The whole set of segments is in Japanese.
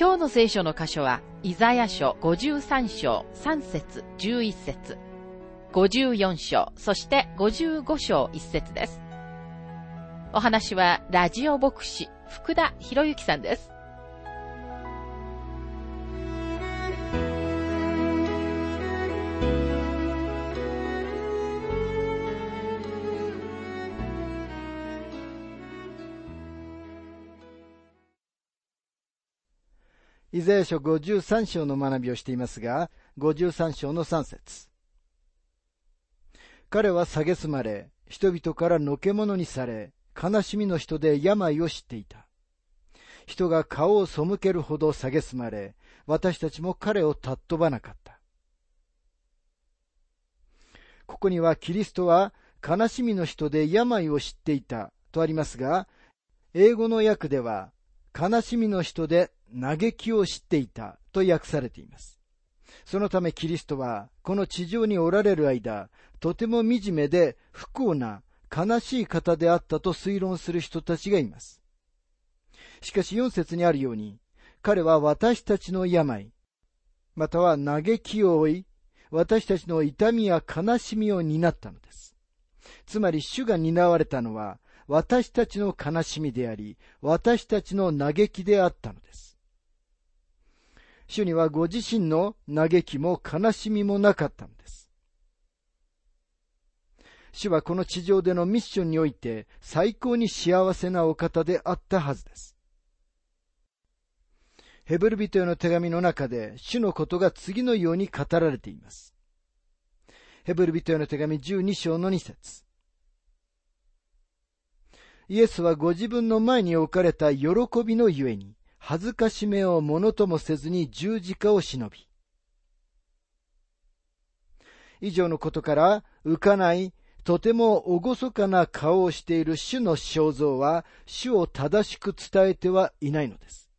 今日の聖書の箇所は、イザヤ書53章3節11節54章、そして55章1節です。お話は、ラジオ牧師、福田博之さんです。ザヤ書53章の学びをしていますが、53章の3節彼は蔑まれ、人々からのけ者にされ、悲しみの人で病を知っていた。人が顔を背けるほど蔑まれ、私たちも彼を尊ばなかった。ここにはキリストは悲しみの人で病を知っていたとありますが、英語の訳では悲しみの人で嘆きを知っていたと訳されています。そのためキリストはこの地上におられる間、とても惨めで不幸な悲しい方であったと推論する人たちがいます。しかし4節にあるように、彼は私たちの病、または嘆きを負い、私たちの痛みや悲しみを担ったのです。つまり主が担われたのは、私たちの悲しみであり、私たちの嘆きであったのです。主にはご自身の嘆きも悲しみもなかったのです。主はこの地上でのミッションにおいて最高に幸せなお方であったはずです。ヘブル人への手紙の中で主のことが次のように語られています。ヘブル人への手紙12章の2節イエスはご自分の前に置かれた喜びのゆえに、恥ずかしめをものともせずに十字架を忍び。以上のことから浮かないとても厳かな顔をしている主の肖像は主を正しく伝えてはいないのです。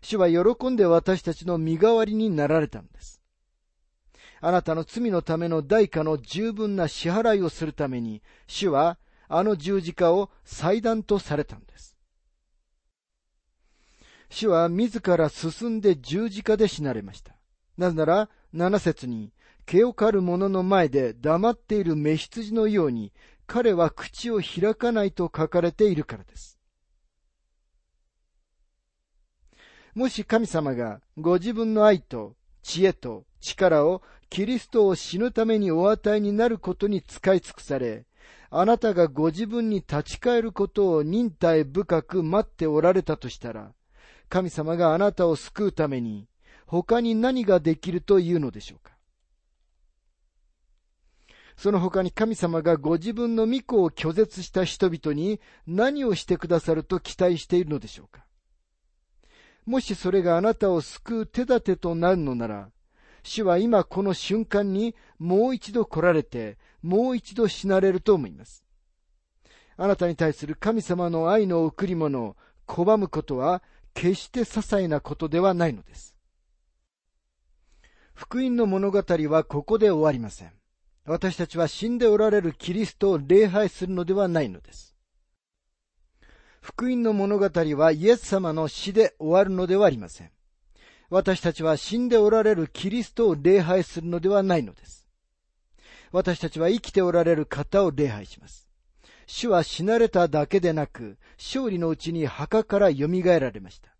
主は喜んで私たちの身代わりになられたのです。あなたの罪のための代価の十分な支払いをするために、主はあの十字架を祭壇とされたのです。主は自ら進んで十字架で死なれました。なぜなら、七節に、毛を刈る者の前で黙っている目羊のように、彼は口を開かないと書かれているからです。もし神様がご自分の愛と知恵と力をキリストを死ぬためにお与えになることに使い尽くされ、あなたがご自分に立ち返ることを忍耐深く待っておられたとしたら、神様があなたを救うために、他に何ができるというのでしょうか？その他に神様がご自分の御子を拒絶した人々に何をしてくださると期待しているのでしょうか？もしそれがあなたを救う手立てとなるのなら、主は今この瞬間にもう一度来られて、もう一度死なれると思います。あなたに対する神様の愛の贈り物を拒むことは決して些細なことではないのです。福音の物語はここで終わりません。私たちは死んでおられるキリストを礼拝するのではないのです。福音の物語はイエス様の死で終わるのではありません。私たちは死んでおられるキリストを礼拝するのではないのです。私たちは生きておられる方を礼拝します。主は死なれただけでなく、勝利のうちに墓から蘇られました。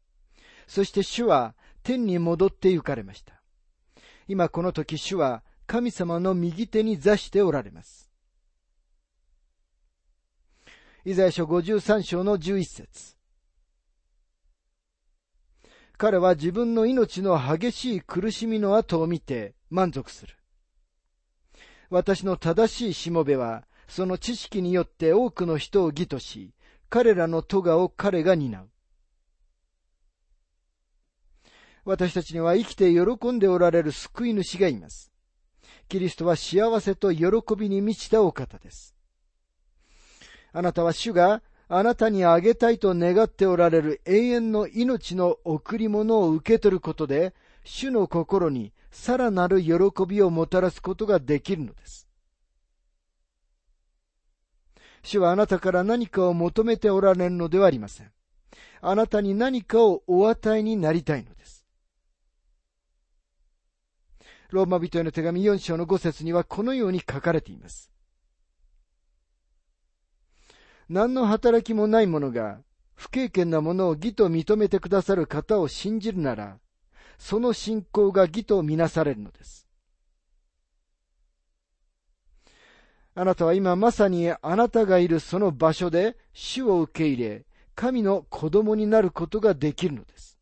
そして主は天に戻って行かれました。今この時主は神様の右手に座しておられます。イザヤ書53章の11節彼は自分の命の激しい苦しみの後を見て満足する。私の正しいしもべはその知識によって多くの人を義とし、彼らの咎を彼が担う。私たちには生きて喜んでおられる救い主がいます。キリストは幸せと喜びに満ちたお方です。あなたは主があなたにあげたいと願っておられる永遠の命の贈り物を受け取ることで、主の心にさらなる喜びをもたらすことができるのです。主はあなたから何かを求めておられるのではありません。あなたに何かをお与えになりたいのです。ローマ人への手紙4章の5節にはこのように書かれています。何の働きもない者が不経験なものを義と認めてくださる方を信じるなら、その信仰が義とみなされるのです。あなたは今まさにあなたがいるその場所で主を受け入れ、神の子供になることができるのです。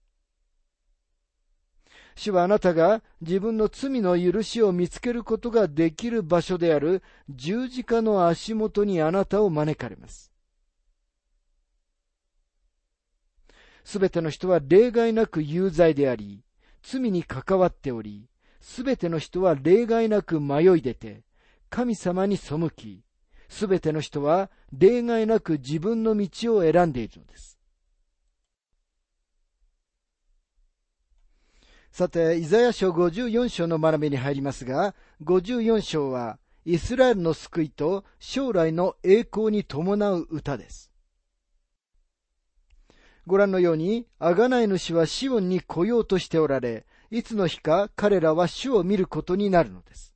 主はあなたが自分の罪の許しを見つけることができる場所である十字架の足元にあなたを招かれます。すべての人は例外なく有罪であり、罪に関わっており、すべての人は例外なく迷い出て、神様に背き、すべての人は例外なく自分の道を選んでいるのです。さて、イザヤ書54章の学びに入りますが、54章はイスラエルの救いと将来の栄光に伴う歌です。ご覧のように、あがない主はシオンに来ようとしておられ、いつの日か彼らは主を見ることになるのです。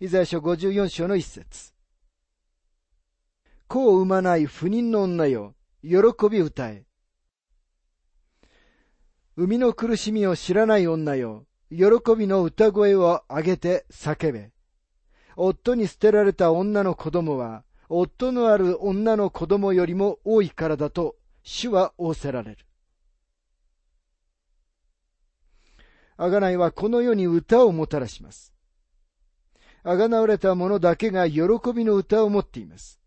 イザヤ書54章の一節。子を産まない不妊の女よ、喜び歌え。生みの苦しみを知らない女よ、喜びの歌声を上げて叫べ。夫に捨てられた女の子供は、夫のある女の子供よりも多いからだと、主は仰せられる。あがないはこの世に歌をもたらします。あがなわれた者だけが喜びの歌を持っています。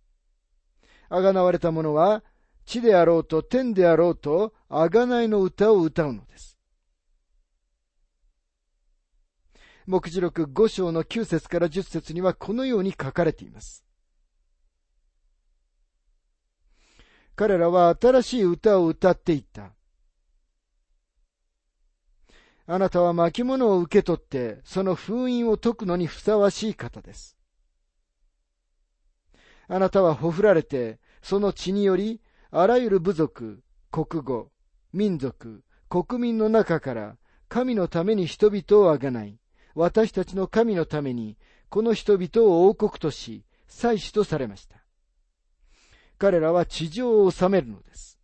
あがなわれた者は、地であろうと天であろうと、あがないの歌を歌うのです。目次録5章の9節から10節にはこのように書かれています。彼らは新しい歌を歌っていった。あなたは巻物を受け取って、その封印を解くのにふさわしい方です。あなたはほふられて、その血により、あらゆる部族、国語、民族、国民の中から、神のために人々をあがない、私たちの神のために、この人々を王国とし、祭司とされました。彼らは地上を治めるのです。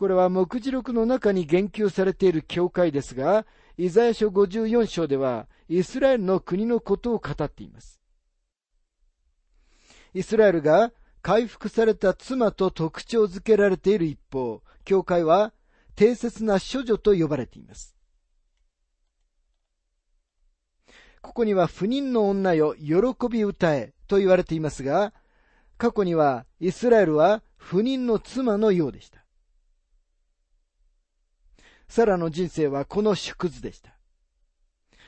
これは目次録の中に言及されている教会ですが、イザヤ書54章では、イスラエルの国のことを語っています。イスラエルが回復された妻と特徴づけられている一方、教会は定説な処女と呼ばれています。ここには不妊の女よ喜び歌えと言われていますが、過去にはイスラエルは不妊の妻のようでした。サラの人生はこの縮図でした。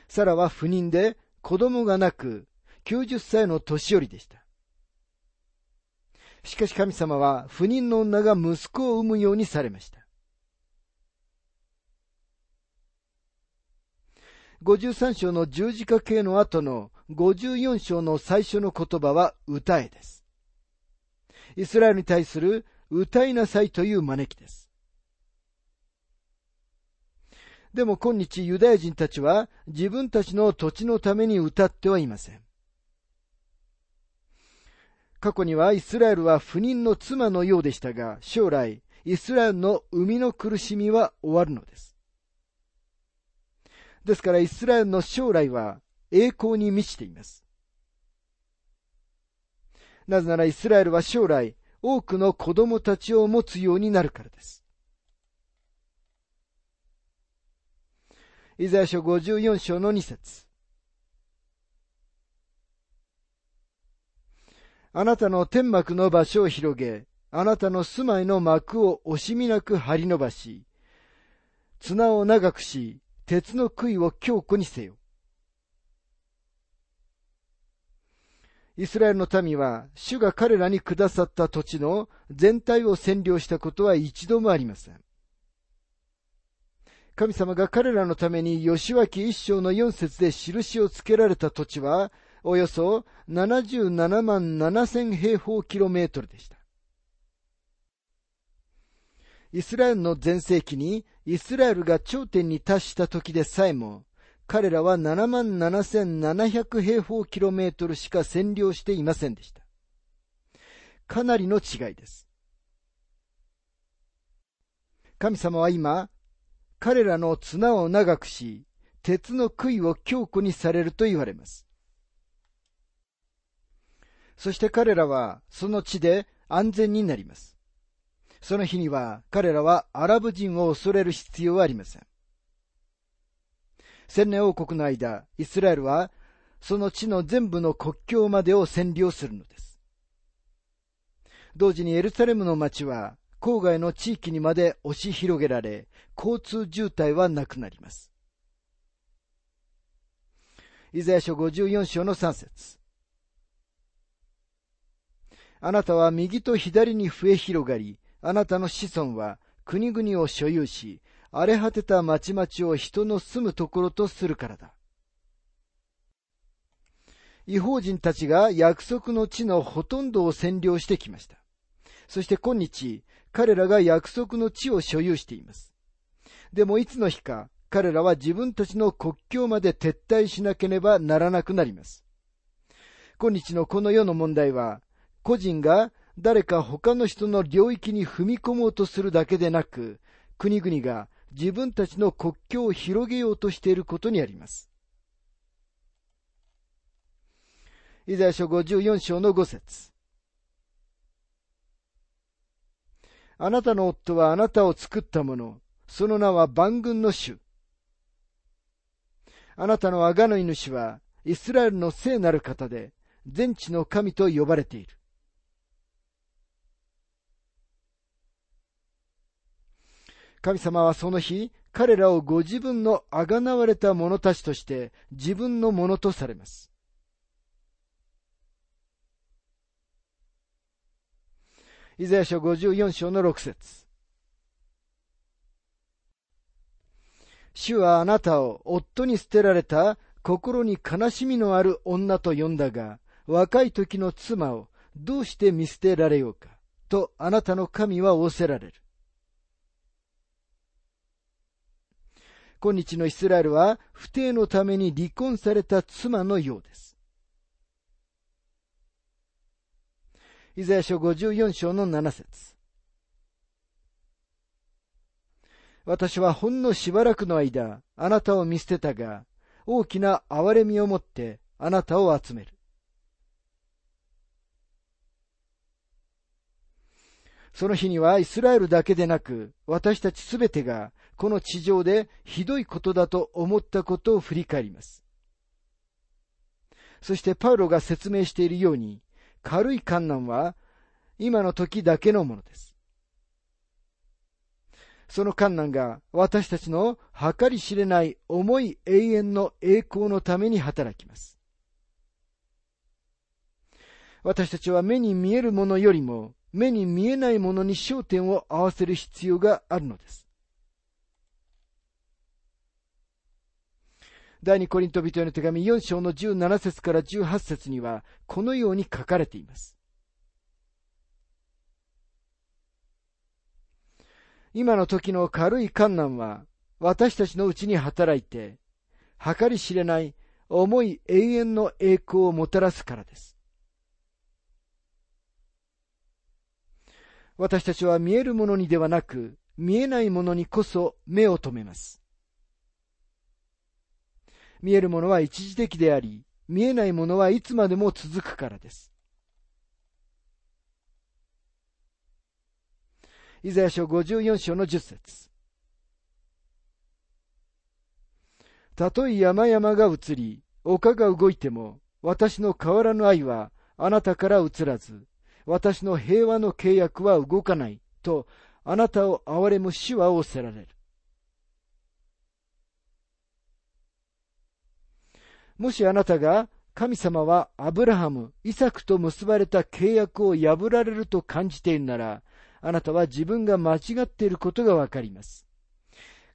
サラは不妊で子供がなく90歳の年寄りでした。しかし神様は不妊の女が息子を産むようにされました。53章の十字架形の後の54章の最初の言葉は歌えです。イスラエルに対する歌いなさいという招きです。でも今日ユダヤ人たちは自分たちの土地のために歌ってはいません。過去にはイスラエルは不妊の妻のようでしたが、将来、イスラエルの生みの苦しみは終わるのです。ですからイスラエルの将来は栄光に満ちています。なぜならイスラエルは将来多くの子供たちを持つようになるからです。イザヤ書54章の2節あなたの天幕の場所を広げ、あなたの住まいの幕を惜しみなく張り伸ばし、綱を長くし、鉄の杭を強固にせよ。イスラエルの民は、主が彼らにくださった土地の全体を占領したことは一度もありません。神様が彼らのために吉脇一章の四節で印をつけられた土地は、およそ77万7000平方キロメートルでした。イスラエルの全盛期にイスラエルが頂点に達した時でさえも、彼らは7万7700平方キロメートルしか占領していませんでした。かなりの違いです。神様は今、彼らの綱を長くし、鉄の杭を強固にされると言われます。そして彼らはその地で安全になります。その日には彼らはアラブ人を恐れる必要はありません。千年王国の間、イスラエルはその地の全部の国境までを占領するのです。同時にエルサレムの町は郊外の地域にまで押し広げられ、交通渋滞はなくなります。イザヤ書54章の3節あなたは右と左に増え広がり、あなたの子孫は国々を所有し、荒れ果てた町々を人の住むところとするからだ。違法人たちが約束の地のほとんどを占領してきました。そして今日、彼らが約束の地を所有しています。でもいつの日か、彼らは自分たちの国境まで撤退しなければならなくなります。今日のこの世の問題は、個人が誰か他の人の領域に踏み込もうとするだけでなく、国々が自分たちの国境を広げようとしていることにあります。イザヤ書54章の5節あなたの夫はあなたを作ったもの。その名は万軍の主。あなたのあがの主は、イスラエルの聖なる方で、全地の神と呼ばれている。神様はその日、彼らをご自分のあがなわれた者たちとして自分のものとされます。イザヤ書54章の6節主はあなたを夫に捨てられた心に悲しみのある女と呼んだが、若い時の妻をどうして見捨てられようか、とあなたの神は仰せられる。今日のイスラエルは不定のために離婚された妻のようです。イザヤ書54章の7節私はほんのしばらくの間、あなたを見捨てたが、大きな憐れみをもってあなたを集める。その日にはイスラエルだけでなく、私たちすべてがこの地上でひどいことだと思ったことを振り返ります。そしてパウロが説明しているように、軽い観難は今の時だけのものです。その観難が私たちの計り知れない重い永遠の栄光のために働きます。私たちは目に見えるものよりも目に見えないものに焦点を合わせる必要があるのです。第二コリント人への手紙4章の17節から18節には、このように書かれています。今の時の軽い観難は、私たちのうちに働いて、計り知れない重い永遠の栄光をもたらすからです。私たちは見えるものにではなく、見えないものにこそ目を留めます。見えるものは一時的であり、見えないものはいつまでも続くからです。イザヤ書54章の10節たとえ山々が移り、丘が動いても、私の変わらぬ愛はあなたから移らず、私の平和の契約は動かないと、あなたを憐れむ死は仰せられる。もしあなたが神様はアブラハム、イサクと結ばれた契約を破られると感じているなら、あなたは自分が間違っていることがわかります。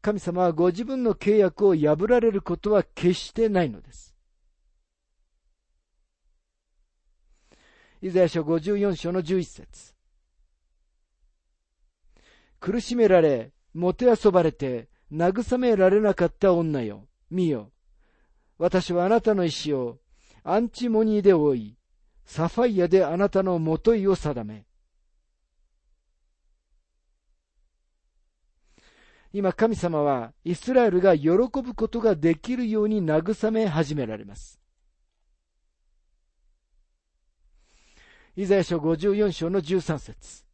神様はご自分の契約を破られることは決してないのです。イザヤ書54章の11節苦しめられ、もてあそばれて、慰められなかった女よ、見よ。私はあなたの石をアンチモニーで覆い、サファイアであなたのもといを定め。今神様はイスラエルが喜ぶことができるように慰め始められます。イザヤ書54章の13節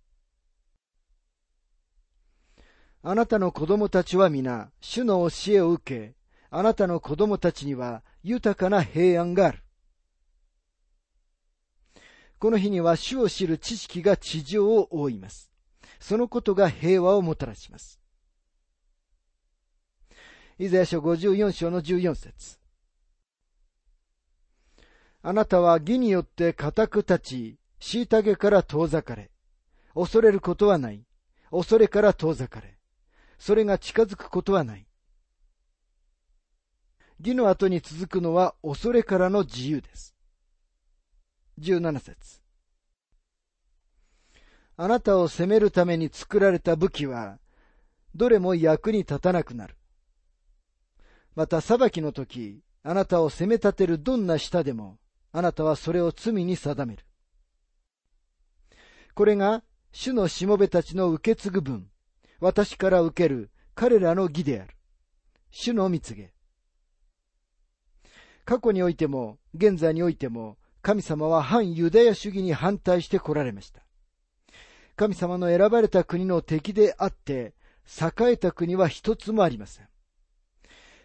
あなたの子供たちは皆、主の教えを受け、あなたの子供たちには豊かな平安がある。この日には主を知る知識が地上を覆います。そのことが平和をもたらします。イザヤ書54章の14節あなたは義によって固く立ち、虐げから遠ざかれ。恐れることはない。恐れから遠ざかれ。それが近づくことはない。義の後に続くのは恐れからの自由です。17節あなたを責めるために作られた武器は、どれも役に立たなくなる。また裁きの時、あなたを責め立てるどんな舌でも、あなたはそれを罪に定める。これが、主のしもべたちの受け継ぐ分、私から受ける彼らの義である。主の蜜げ。過去においても、現在においても、神様は反ユダヤ主義に反対して来られました。神様の選ばれた国の敵であって、栄えた国は一つもありません。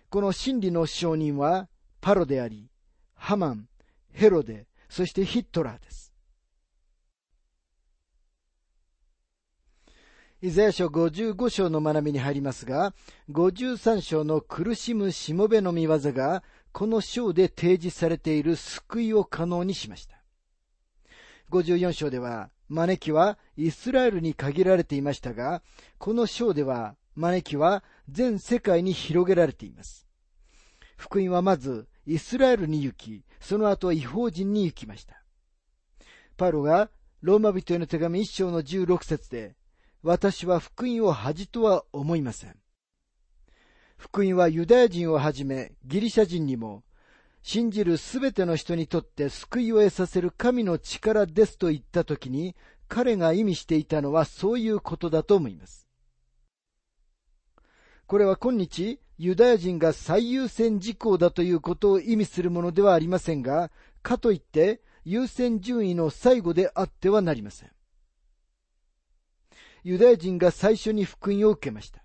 この真理の証人はパロであり、ハマン、ヘロデ、そしてヒットラーです。イザヤ書55章の学びに入りますが、53章の苦しむしもべの見業が、この章で提示されている救いを可能にしました。54章では、招きはイスラエルに限られていましたが、この章では招きは全世界に広げられています。福音はまずイスラエルに行き、その後は違法人に行きました。パロがローマ人への手紙一章の16節で、私は福音を恥とは思いません。福音はユダヤ人をはじめギリシャ人にも信じるすべての人にとって救いを得させる神の力ですと言ったときに彼が意味していたのはそういうことだと思います。これは今日、ユダヤ人が最優先事項だということを意味するものではありませんが、かといって優先順位の最後であってはなりません。ユダヤ人が最初に福音を受けました。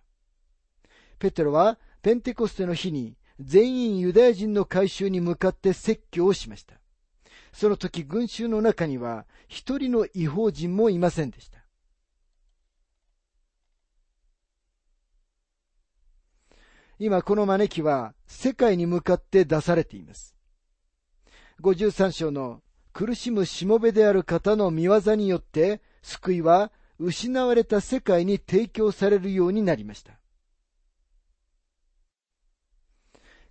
ペテロはペンテコステの日に全員ユダヤ人の改宗に向かって説教をしました。その時群衆の中には一人の違法人もいませんでした。今この招きは世界に向かって出されています。53章の苦しむしもべである方の見業によって救いは失われた世界に提供されるようになりました。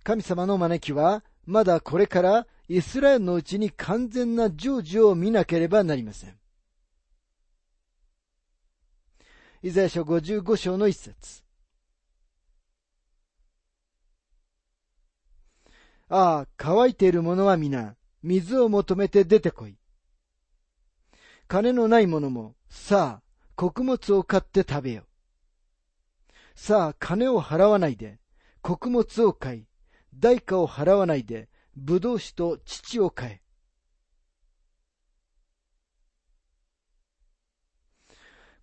神様の招きはまだこれからイスラエルのうちに完全な成就を見なければなりません。イザヤ書55章の一節ああ、乾いている者は皆、水を求めて出てこい。金のない者も、さあ、穀物を買って食べよ。さあ、金を払わないで、穀物を買い、代価を払わないで、葡萄酒と乳を買え。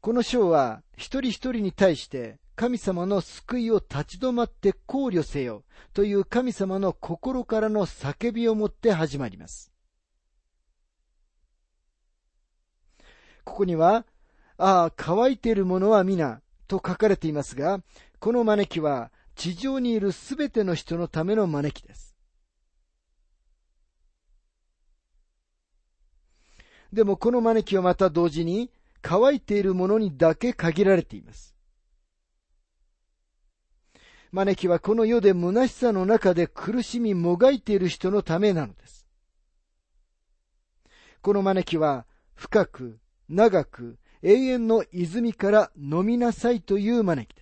この章は一人一人に対して神様の救いを立ち止まって考慮せよという神様の心からの叫びをもって始まります。ここには、ああ、乾いているものは皆、と書かれていますが、この招きは地上にいるすべての人のための招きです。でもこの招きはまた同時に乾いているものにだけ限られています。招きはこの世で虚しさの中で苦しみもがいている人のためなのです。この招きは深く、長く、永遠の泉から飲みなさいという招きです。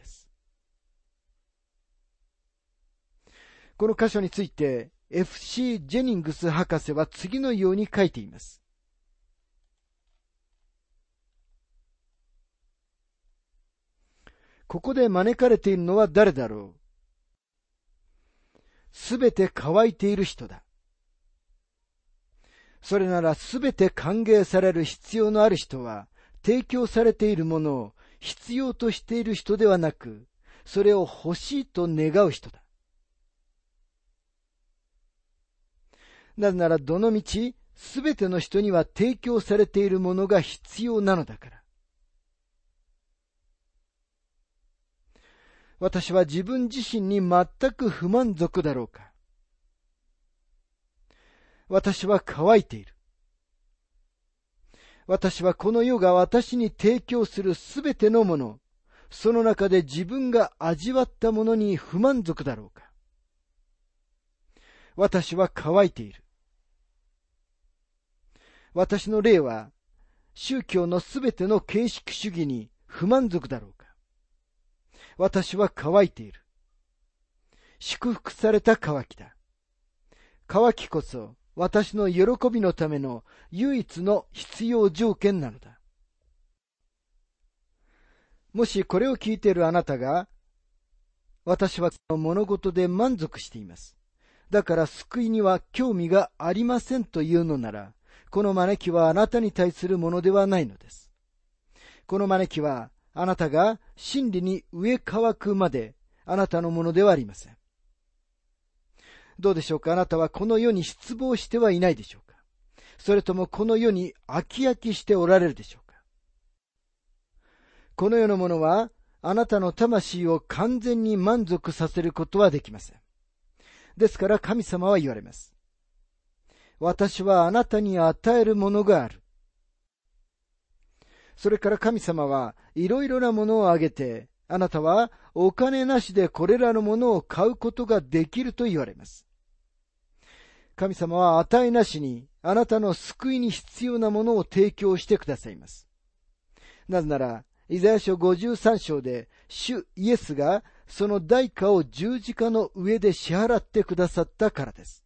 この箇所について F.C. ジェニングス博士は次のように書いています。ここで招かれているのは誰だろう？すべて乾いている人だ。それならすべて歓迎される必要のある人は、提供されているものを必要としている人ではなく、それを欲しいと願う人だ。なぜならどのみち、すべての人には提供されているものが必要なのだから。私は自分自身に全く不満足だろうか私は乾いている。私はこの世が私に提供するすべてのもの、その中で自分が味わったものに不満足だろうか私は乾いている。私の霊は宗教のすべての形式主義に不満足だろうか私は乾いている。祝福された乾きだ。乾きこそ私の喜びのための唯一の必要条件なのだ。もしこれを聞いているあなたが、私は物事で満足しています。だから救いには興味がありませんというのなら、この招きはあなたに対するものではないのです。この招きはあなたが真理に植え乾くまであなたのものではありません。どうでしょうか？あなたはこの世に失望してはいないでしょうか？それともこの世に飽き飽きしておられるでしょうか？この世のものはあなたの魂を完全に満足させることはできません。ですから神様は言われます。私はあなたに与えるものがある。それから神様はいろいろなものをあげて、あなたはお金なしでこれらのものを買うことができると言われます。神様は値なしにあなたの救いに必要なものを提供してくださいます。なぜなら、イザヤ書53章で、主イエスがその代価を十字架の上で支払ってくださったからです。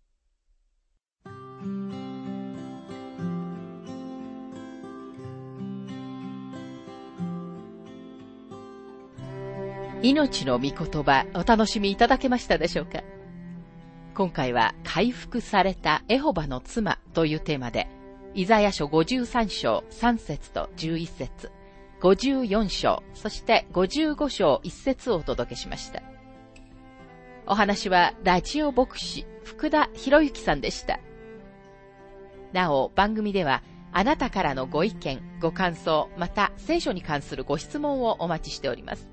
命の御言葉お楽しみいただけましたでしょうか？今回は回復されたエホバの妻というテーマで、イザヤ書53章3節と11節54章、そして55章1節をお届けしました。お話はラジオ牧師福田博之さんでした。なお、番組ではあなたからのご意見、ご感想、また聖書に関するご質問をお待ちしております。